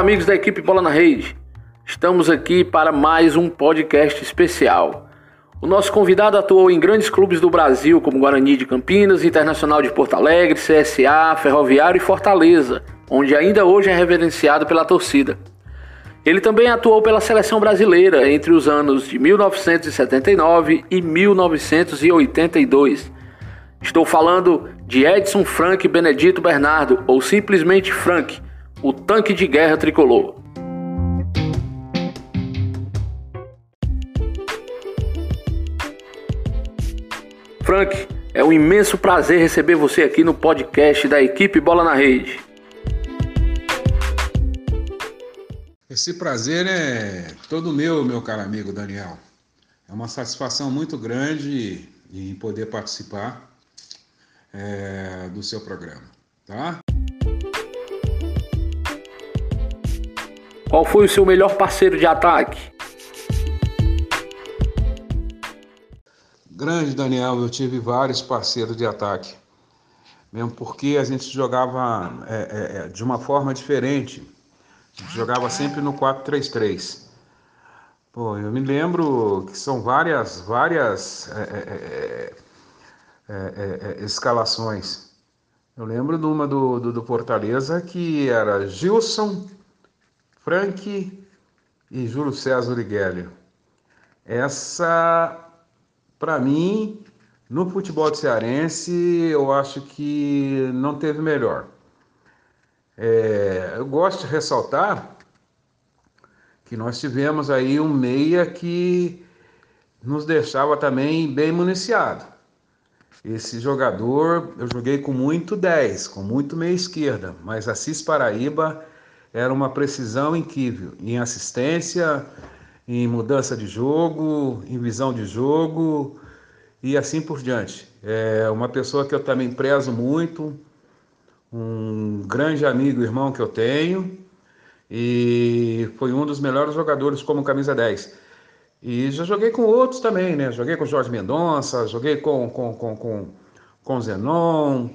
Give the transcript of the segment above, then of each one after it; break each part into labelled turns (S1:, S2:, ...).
S1: Olá, amigos da equipe Bola na Rede. Estamos aqui para mais um podcast especial. O nosso convidado atuou em grandes clubes do Brasil, como Guarani de Campinas, Internacional de Porto Alegre, CSA, Ferroviário e Fortaleza, onde ainda hoje é reverenciado pela torcida. Ele também atuou pela seleção brasileira entre os anos de 1979 e 1982. Estou falando de Edson Frank Benedito Bernardo, ou simplesmente Frank o tanque de guerra tricolor. Frank, é um imenso prazer receber você aqui no podcast da equipe Bola na Rede.
S2: Esse prazer é todo meu, meu caro amigo Daniel. É uma satisfação muito grande em poder participar é, do seu programa, tá?
S1: Qual foi o seu melhor parceiro de ataque?
S2: Grande Daniel, eu tive vários parceiros de ataque. Mesmo porque a gente jogava é, é, é de uma forma diferente. A gente jogava sempre no 4-3-3. Pô, eu me lembro que são várias, várias é, é, é escalações. Eu lembro de uma do, do, do Fortaleza que era Gilson, Frank e Júlio César Uriguelli. Essa, para mim, no futebol cearense, eu acho que não teve melhor. É, eu gosto de ressaltar que nós tivemos aí um meia que nos deixava também bem municiado. Esse jogador, eu joguei com muito 10, com muito meia esquerda, mas Assis Paraíba era uma precisão incrível em assistência, em mudança de jogo, em visão de jogo e assim por diante. É uma pessoa que eu também prezo muito, um grande amigo, irmão que eu tenho, e foi um dos melhores jogadores como camisa 10. E já joguei com outros também, né? Joguei com Jorge Mendonça, joguei com, com, com, com, com Zenon,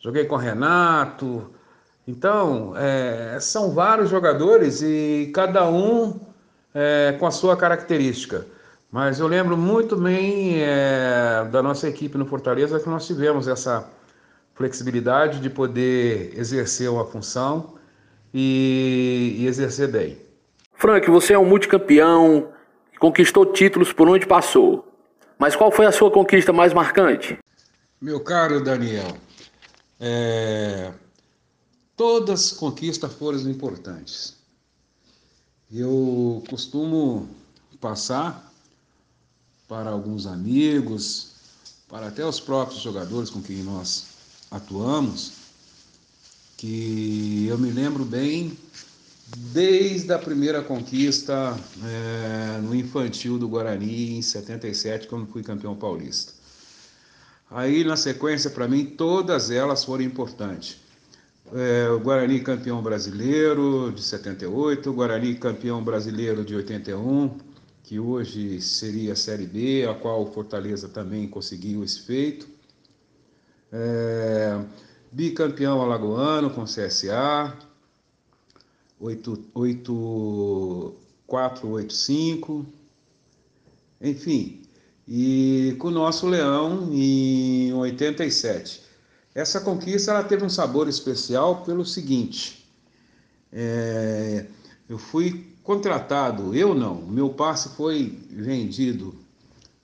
S2: joguei com Renato, então, é, são vários jogadores e cada um é, com a sua característica. Mas eu lembro muito bem é, da nossa equipe no Fortaleza que nós tivemos essa flexibilidade de poder exercer uma função e, e exercer bem.
S1: Frank, você é um multicampeão, conquistou títulos por onde passou. Mas qual foi a sua conquista mais marcante?
S2: Meu caro Daniel, é, Todas as conquistas foram importantes. Eu costumo passar para alguns amigos, para até os próprios jogadores com quem nós atuamos, que eu me lembro bem desde a primeira conquista é, no infantil do Guarani em 77, quando fui campeão paulista. Aí, na sequência, para mim, todas elas foram importantes é, o Guarani campeão brasileiro de 78, o Guarani campeão brasileiro de 81, que hoje seria a Série B, a qual o Fortaleza também conseguiu esse feito. É, bicampeão alagoano com CSA, 8485, enfim, e com o nosso Leão em 87. Essa conquista ela teve um sabor especial pelo seguinte: é, eu fui contratado, eu não, meu passe foi vendido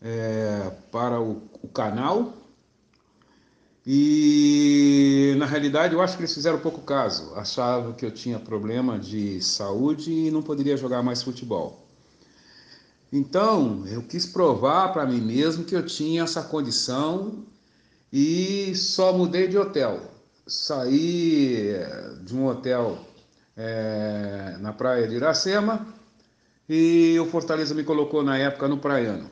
S2: é, para o, o, canal e na realidade eu acho que eles fizeram pouco caso, achavam que eu tinha problema de saúde e não poderia jogar mais futebol. Então eu quis provar para mim mesmo que eu tinha essa condição e só mudei de hotel. Saí eh, de um hotel é, na praia de Iracema e o Fortaleza me colocou na época no Praiano.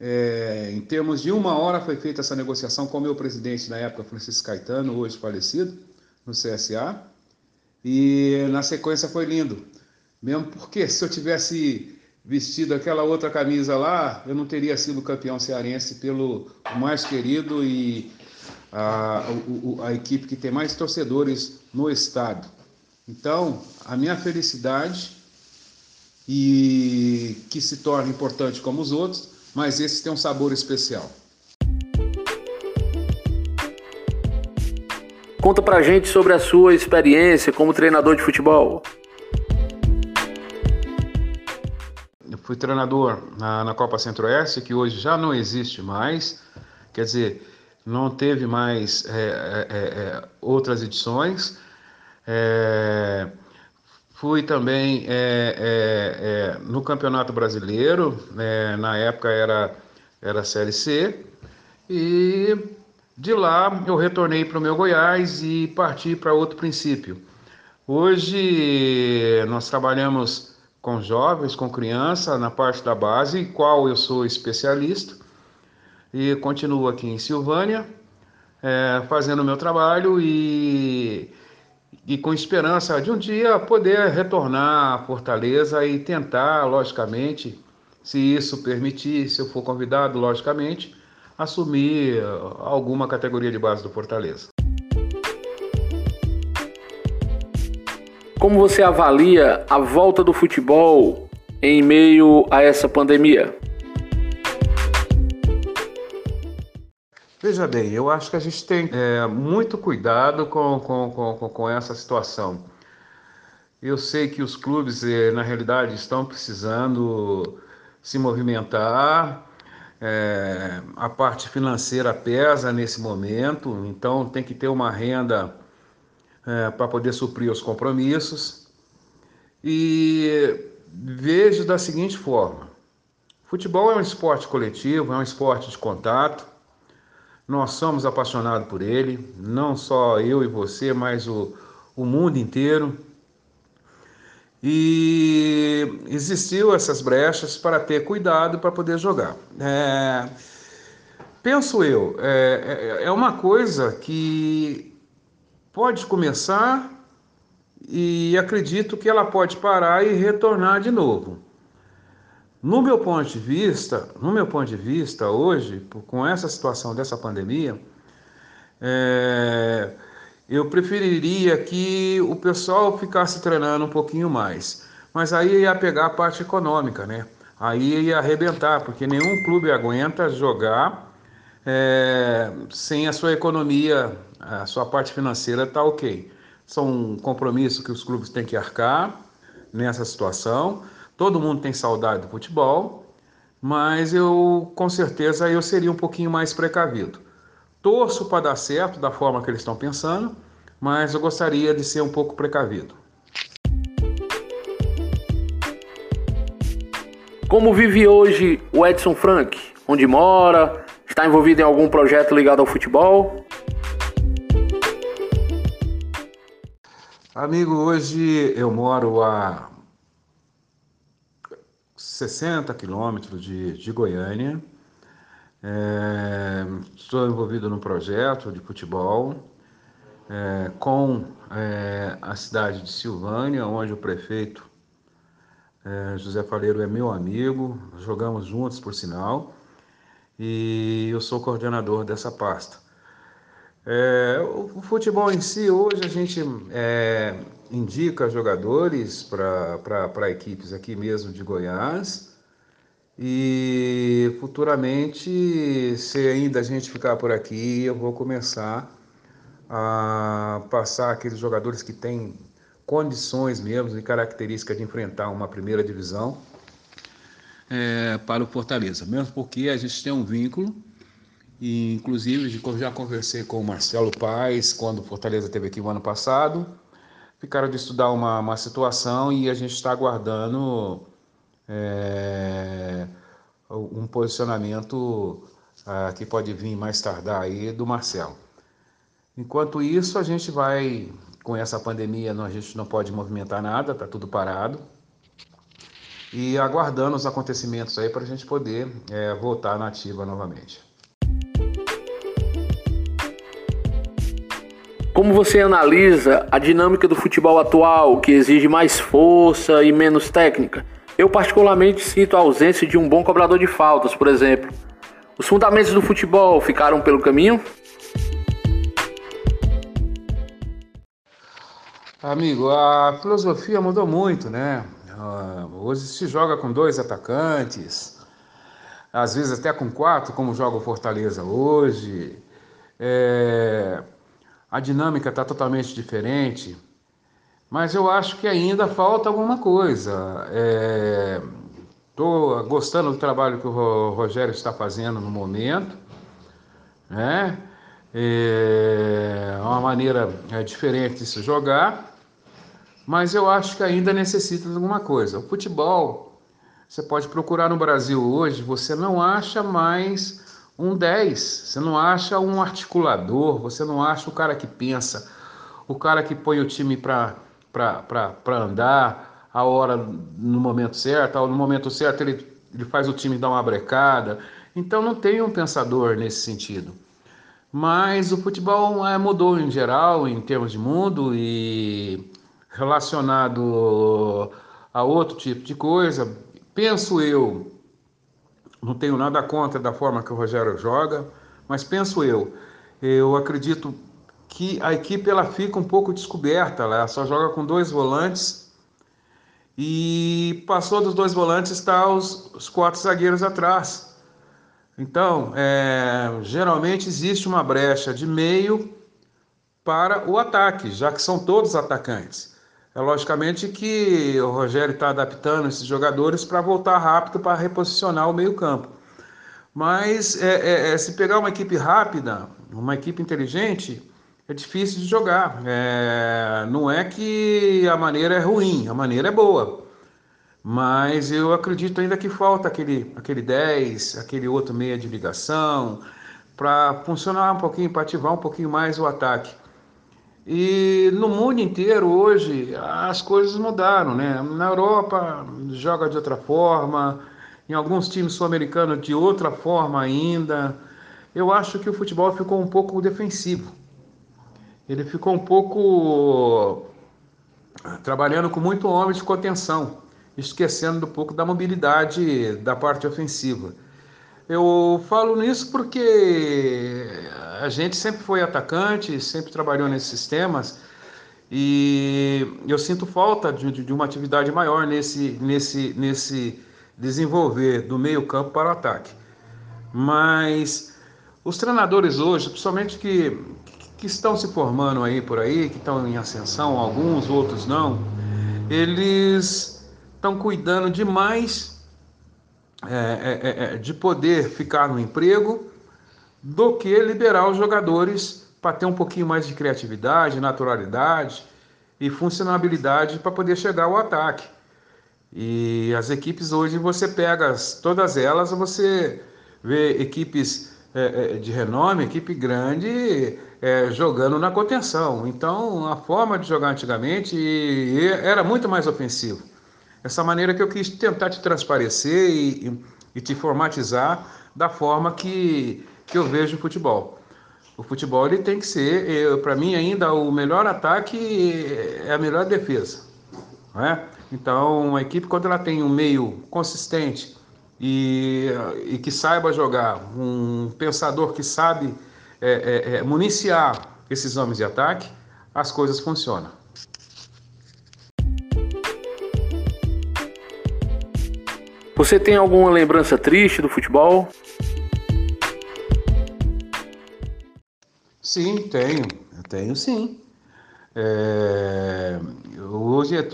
S2: É, em termos de uma hora foi feita essa negociação com o meu presidente na época, Francisco Caetano, hoje falecido, no CSA. E na sequência foi lindo. Mesmo porque se eu tivesse vestido aquela outra camisa lá, eu não teria sido campeão cearense pelo mais querido e a, a, a equipe que tem mais torcedores no estado. Então, a minha felicidade e que se torna importante como os outros, mas esse tem um sabor especial.
S1: Conta pra gente sobre a sua experiência como treinador de futebol.
S2: Fui treinador na, na Copa Centro-Oeste, que hoje já não existe mais, quer dizer, não teve mais é, é, é, outras edições. É, fui também é, é, no Campeonato Brasileiro, na época era, era Série C, e de lá eu retornei para o meu Goiás e parti para outro princípio. Hoje nós trabalhamos com jovens, com criança na parte da base, qual eu sou especialista, e continuo aqui em Silvânia, é, fazendo o meu trabalho e, e com esperança de um dia poder retornar à Fortaleza e tentar, logicamente, se isso permitir, se eu for convidado, logicamente, assumir alguma categoria de base do Fortaleza.
S1: Como você avalia a volta do futebol em meio a essa pandemia?
S2: Veja bem, eu acho que a gente tem é, muito cuidado com, com, com, com essa situação. Eu sei que os clubes, é, na realidade, estão precisando se movimentar, é, a parte financeira pesa nesse momento, então tem que ter uma renda é, para poder suprir os compromissos. E vejo da seguinte forma: futebol é um esporte coletivo, é um esporte de contato. Nós somos apaixonados por ele, não só eu e você, mas o, o mundo inteiro. E existiu essas brechas para ter cuidado para poder jogar. É, penso eu, é, é, é uma coisa que pode começar e acredito que ela pode parar e retornar de novo. No meu ponto de vista, no meu ponto de vista hoje, com essa situação dessa pandemia, é, eu preferiria que o pessoal ficasse treinando um pouquinho mais. Mas aí ia pegar a parte econômica, né? Aí ia arrebentar, porque nenhum clube aguenta jogar é, sem a sua economia, a sua parte financeira tá ok. São um compromisso que os clubes têm que arcar nessa situação. Todo mundo tem saudade do futebol, mas eu com certeza eu seria um pouquinho mais precavido. Torço para dar certo da forma que eles estão pensando, mas eu gostaria de ser um pouco precavido.
S1: Como vive hoje o Edson Frank? Onde mora? Está envolvido em algum projeto ligado ao futebol?
S2: Amigo, hoje eu moro a 60 quilômetros de, de Goiânia. É, estou envolvido num projeto de futebol é, com é, a cidade de Silvânia, onde o prefeito é, José Faleiro é meu amigo, jogamos juntos, por sinal, e eu sou coordenador dessa pasta. É, o, futebol em si, hoje a gente é, indica jogadores para equipes aqui mesmo de Goiás, e futuramente, se ainda a gente ficar por aqui, eu vou começar a passar aqueles jogadores que têm condições mesmo e características de enfrentar uma primeira divisão é, para o Fortaleza. Mesmo porque a gente tem um vínculo, e inclusive já conversei com o Marcelo Paes quando o Fortaleza esteve aqui no ano passado. Ficaram de estudar uma, uma situação e a gente está aguardando é, um posicionamento ah, que pode vir mais tardar aí do Marcelo. Enquanto isso, a gente vai, com essa pandemia, a gente não pode movimentar nada, está tudo parado. E aguardando os acontecimentos aí para a gente poder é, voltar na ativa novamente.
S1: Como você analisa a dinâmica do futebol atual, que exige mais força e menos técnica? Eu particularmente sinto a ausência de um bom cobrador de faltas, por exemplo. Os fundamentos do futebol ficaram pelo caminho?
S2: Amigo, a filosofia mudou muito, né? Ah, hoje se joga com dois atacantes, às vezes até com quatro, como joga o Fortaleza hoje. É... A dinâmica está totalmente diferente, mas eu acho que ainda falta alguma coisa. Estou é... gostando do trabalho que o Rogério está fazendo no momento, né? É uma maneira é, diferente de se jogar, mas eu acho que ainda necessita de alguma coisa. O futebol, você pode procurar no Brasil hoje, você não acha mais um 10, você não acha um articulador, você não acha o cara que pensa, o cara que põe o time para andar a hora no momento certo, no momento certo ele, ele faz o time dar uma brecada. Então não tem um pensador nesse sentido. Mas o futebol é, mudou em geral, em termos de mundo, e relacionado a outro tipo de coisa, penso eu, não tenho nada contra da forma que o Rogério joga, mas penso eu, eu acredito que a equipe ela fica um pouco descoberta, ela só joga com dois volantes e passou dos dois volantes está os, os quatro zagueiros atrás. Então, é, geralmente existe uma brecha de meio para o ataque, já que são todos atacantes. É logicamente que o Rogério está adaptando esses jogadores para voltar rápido para reposicionar o meio-campo. Mas é, é, é, se pegar uma equipe rápida, uma equipe inteligente, é difícil de jogar. É, não é que a maneira é ruim, a maneira é boa. Mas eu acredito ainda que falta aquele, aquele 10, aquele outro meia de ligação, para funcionar um pouquinho, para ativar um pouquinho mais o ataque. E no mundo inteiro hoje as coisas mudaram, né? Na Europa joga de outra forma, em alguns times sul-americanos de outra forma ainda. Eu acho que o futebol ficou um pouco defensivo. Ele ficou um pouco trabalhando com muito homem de contenção esquecendo um pouco da mobilidade da parte ofensiva. Eu falo nisso porque a gente sempre foi atacante, sempre trabalhou nesses sistemas e eu sinto falta de, de uma atividade maior nesse, nesse, nesse desenvolver do meio campo para o ataque. Mas os treinadores hoje, principalmente que, que estão se formando aí por aí, que estão em ascensão, alguns, outros não, eles estão cuidando demais é, é, é, é, de poder ficar no emprego do que liberar os jogadores para ter um pouquinho mais de criatividade, naturalidade e funcionabilidade para poder chegar ao ataque. E as equipes hoje você pega todas elas, você vê equipes é, é, de renome, equipe grande é, jogando na contenção. Então a forma de jogar antigamente era muito mais ofensivo. Essa maneira que eu quis tentar te transparecer e, e te formatizar da forma que, que eu vejo o futebol. O futebol ele tem que ser, para mim ainda, o melhor ataque é a melhor defesa. Não é? Então, a equipe, quando ela tem um meio consistente e, e que saiba jogar, um pensador que sabe é, é, municiar esses homens de ataque, as coisas funcionam.
S1: Você tem alguma lembrança triste do futebol?
S2: Sim, tenho. Eu tenho sim. É, hoje é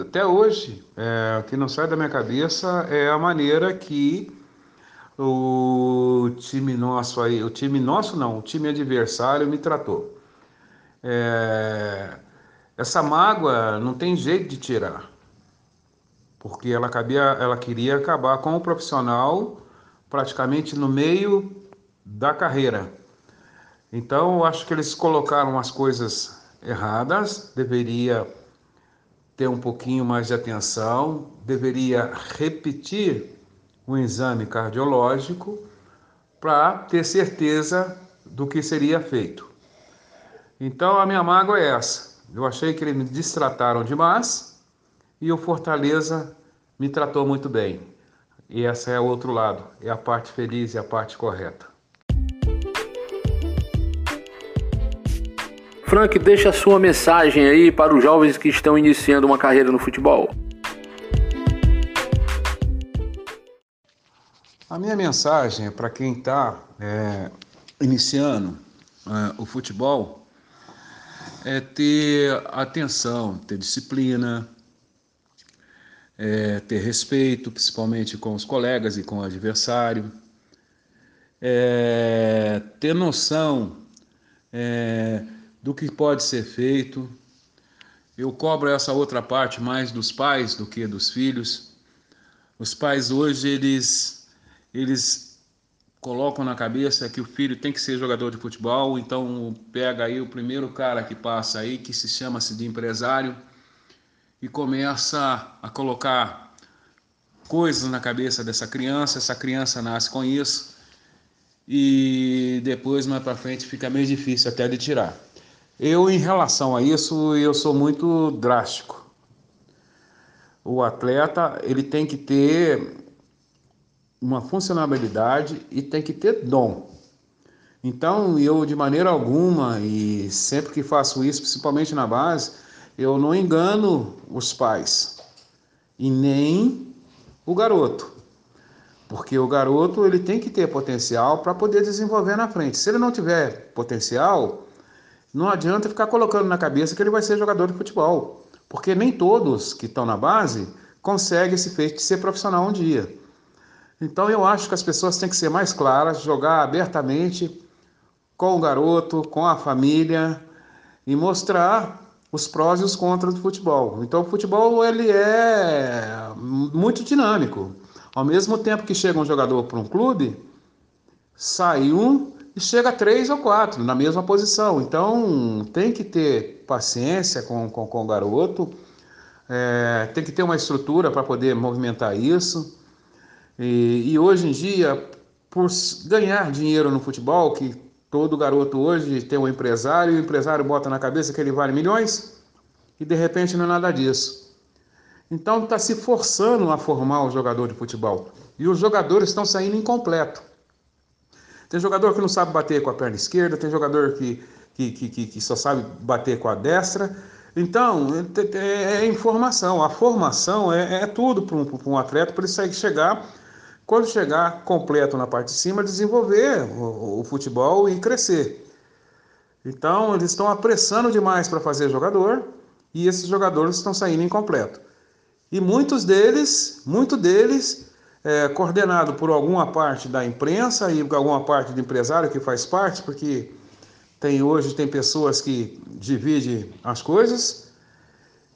S2: até hoje, é, o que não sai da minha cabeça é a maneira que o time nosso aí, o time nosso não, o time adversário me tratou. É, essa mágoa não tem jeito de tirar porque ela, cabia, ela queria acabar com o profissional praticamente no meio da carreira. Então, eu acho que eles colocaram as coisas erradas, deveria ter um pouquinho mais de atenção, deveria repetir o exame cardiológico para ter certeza do que seria feito. Então, a minha mágoa é essa. Eu achei que eles me distrataram demais e o Fortaleza me tratou muito bem. E essa é o outro lado, é a parte feliz e a parte correta.
S1: Frank, deixa sua mensagem aí para os jovens que estão iniciando uma carreira no futebol.
S2: A minha mensagem é para quem está é, iniciando é, o futebol é ter atenção, ter disciplina, é, ter respeito, principalmente com os colegas e com o adversário, é, ter noção é, do que pode ser feito. Eu cobro essa outra parte mais dos pais do que dos filhos. Os pais hoje eles eles colocam na cabeça que o filho tem que ser jogador de futebol, então pega aí o primeiro cara que passa aí que se chama-se de empresário e começa a colocar coisas na cabeça dessa criança, essa criança nasce com isso e depois mais para frente fica meio difícil até de tirar. Eu em relação a isso, eu sou muito drástico. O atleta, ele tem que ter uma funcionalidade e tem que ter dom. Então, eu de maneira alguma e sempre que faço isso, principalmente na base, eu não engano os pais e nem o garoto. Porque o garoto ele tem que ter potencial para poder desenvolver na frente. Se ele não tiver potencial, não adianta ficar colocando na cabeça que ele vai ser jogador de futebol. Porque nem todos que estão na base conseguem esse feito de ser profissional um dia. Então eu acho que as pessoas têm que ser mais claras, jogar abertamente com o garoto, com a família e mostrar os prós e os contras do futebol. Então o futebol ele é muito dinâmico. Ao mesmo tempo que chega um jogador para um clube, sai um e chega três ou quatro na mesma posição. Então tem que ter paciência com, com, com o garoto, é, tem que ter uma estrutura para poder movimentar isso. E, e hoje em dia, por ganhar dinheiro no futebol, que Todo garoto hoje tem um empresário e o empresário bota na cabeça que ele vale milhões e de repente não é nada disso. Então está se forçando a formar o jogador de futebol e os jogadores estão saindo incompleto. Tem jogador que não sabe bater com a perna esquerda, tem jogador que, que, que, que só sabe bater com a destra. Então, é, é, é informação. A formação é, é tudo para um, um atleta para ele chegar quando chegar completo na parte de cima, desenvolver o, o futebol e crescer. Então, eles estão apressando demais para fazer jogador e esses jogadores estão saindo incompleto. E muitos deles, muito deles, é, coordenado por alguma parte da imprensa e alguma parte do empresário que faz parte, porque tem hoje tem pessoas que dividem as coisas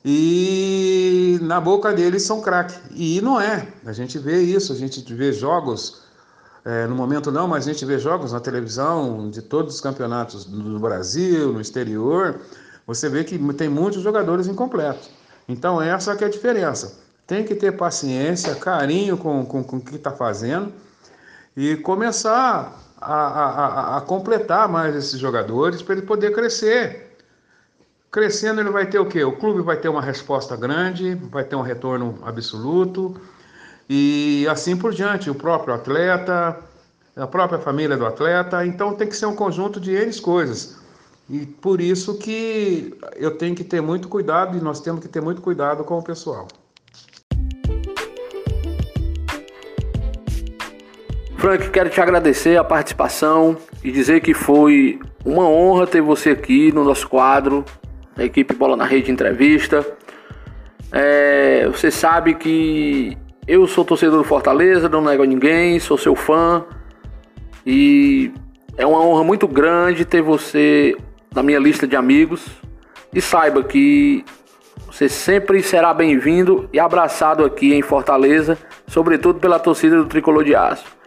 S2: e na boca deles são craque. E não é. A gente vê isso, a gente vê jogos, é, no momento não, mas a gente vê jogos na televisão de todos os campeonatos no Brasil, no exterior. Você vê que tem muitos jogadores incompletos. Então essa é a diferença. Tem que ter paciência, carinho com, com, com o que está fazendo e começar a, a, a, completar mais esses jogadores para ele poder crescer Crescendo, ele vai ter o quê? O clube vai ter uma resposta grande, vai ter um retorno absoluto e assim por diante. O próprio atleta, a própria família do atleta. Então tem que ser um conjunto de N coisas. E por isso que eu tenho que ter muito cuidado e nós temos que ter muito cuidado com o pessoal.
S1: Frank, quero te agradecer a participação e dizer que foi uma honra ter você aqui no nosso quadro da equipe Bola na Rede Entrevista. É, você sabe que eu sou torcedor do Fortaleza, não nego a ninguém, sou seu fã e é uma honra muito grande ter você na minha lista de amigos. E saiba que você sempre será bem-vindo e abraçado aqui em Fortaleza, sobretudo pela torcida do Tricolor de Aço.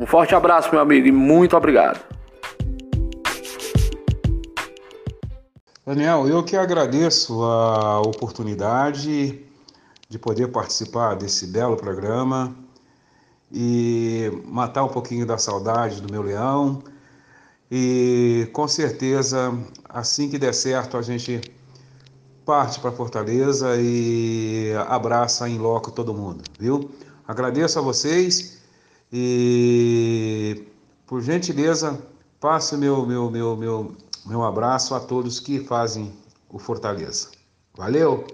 S1: Um forte abraço, meu amigo, e muito obrigado.
S2: Daniel, eu que agradeço a oportunidade de poder participar desse belo programa e matar um pouquinho da saudade do meu leão. E com certeza, assim que der certo, a gente parte para Fortaleza e abraça em loco todo mundo, viu? Agradeço a vocês e por gentileza, passe meu meu meu meu
S3: Meu abraço a todos que fazem o Fortaleza. Valeu!